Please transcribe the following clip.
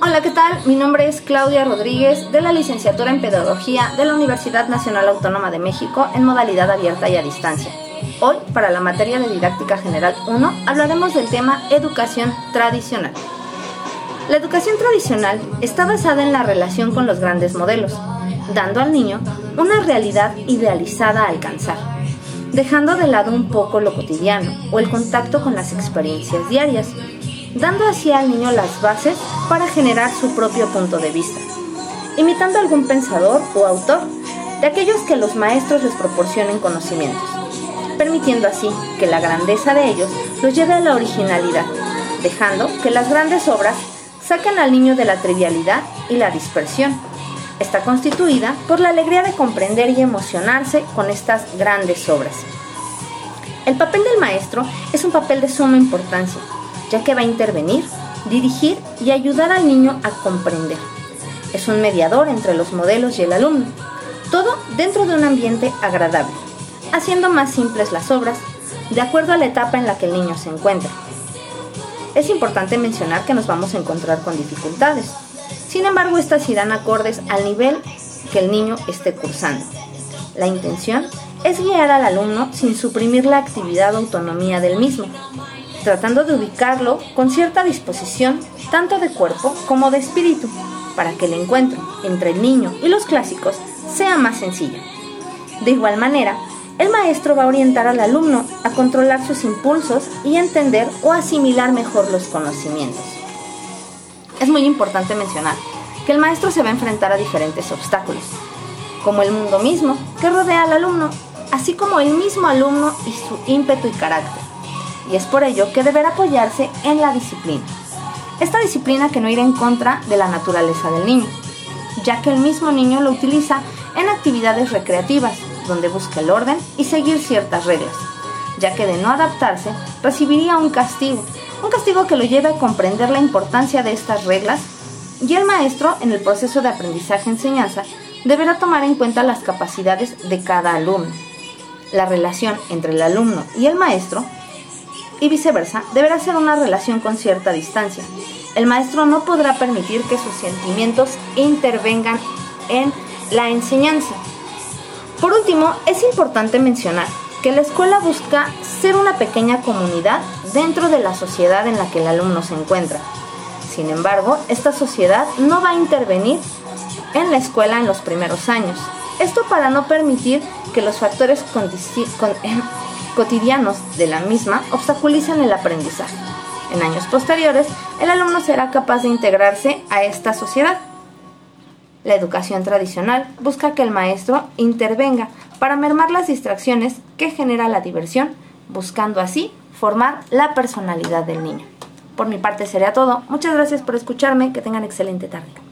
Hola, ¿qué tal? Mi nombre es Claudia Rodríguez de la licenciatura en Pedagogía de la Universidad Nacional Autónoma de México en modalidad abierta y a distancia. Hoy, para la materia de Didáctica General 1, hablaremos del tema educación tradicional. La educación tradicional está basada en la relación con los grandes modelos, dando al niño una realidad idealizada a alcanzar, dejando de lado un poco lo cotidiano o el contacto con las experiencias diarias dando así al niño las bases para generar su propio punto de vista, imitando algún pensador o autor de aquellos que los maestros les proporcionen conocimientos, permitiendo así que la grandeza de ellos los lleve a la originalidad, dejando que las grandes obras saquen al niño de la trivialidad y la dispersión. Está constituida por la alegría de comprender y emocionarse con estas grandes obras. El papel del maestro es un papel de suma importancia, ya que va a intervenir, dirigir y ayudar al niño a comprender. Es un mediador entre los modelos y el alumno, todo dentro de un ambiente agradable, haciendo más simples las obras de acuerdo a la etapa en la que el niño se encuentra. Es importante mencionar que nos vamos a encontrar con dificultades. Sin embargo, estas irán acordes al nivel que el niño esté cursando. La intención es guiar al alumno sin suprimir la actividad o autonomía del mismo, tratando de ubicarlo con cierta disposición tanto de cuerpo como de espíritu, para que el encuentro entre el niño y los clásicos sea más sencillo. De igual manera, el maestro va a orientar al alumno a controlar sus impulsos y entender o asimilar mejor los conocimientos. Es muy importante mencionar que el maestro se va a enfrentar a diferentes obstáculos, como el mundo mismo que rodea al alumno, así como el mismo alumno y su ímpetu y carácter y es por ello que deberá apoyarse en la disciplina. Esta disciplina que no irá en contra de la naturaleza del niño, ya que el mismo niño lo utiliza en actividades recreativas, donde busca el orden y seguir ciertas reglas, ya que de no adaptarse recibiría un castigo, un castigo que lo lleve a comprender la importancia de estas reglas y el maestro en el proceso de aprendizaje-enseñanza deberá tomar en cuenta las capacidades de cada alumno. La relación entre el alumno y el maestro y viceversa, deberá ser una relación con cierta distancia. El maestro no podrá permitir que sus sentimientos intervengan en la enseñanza. Por último, es importante mencionar que la escuela busca ser una pequeña comunidad dentro de la sociedad en la que el alumno se encuentra. Sin embargo, esta sociedad no va a intervenir en la escuela en los primeros años. Esto para no permitir que los factores cotidianos de la misma obstaculizan el aprendizaje. En años posteriores, el alumno será capaz de integrarse a esta sociedad. La educación tradicional busca que el maestro intervenga para mermar las distracciones que genera la diversión, buscando así formar la personalidad del niño. Por mi parte sería todo. Muchas gracias por escucharme. Que tengan excelente tarde.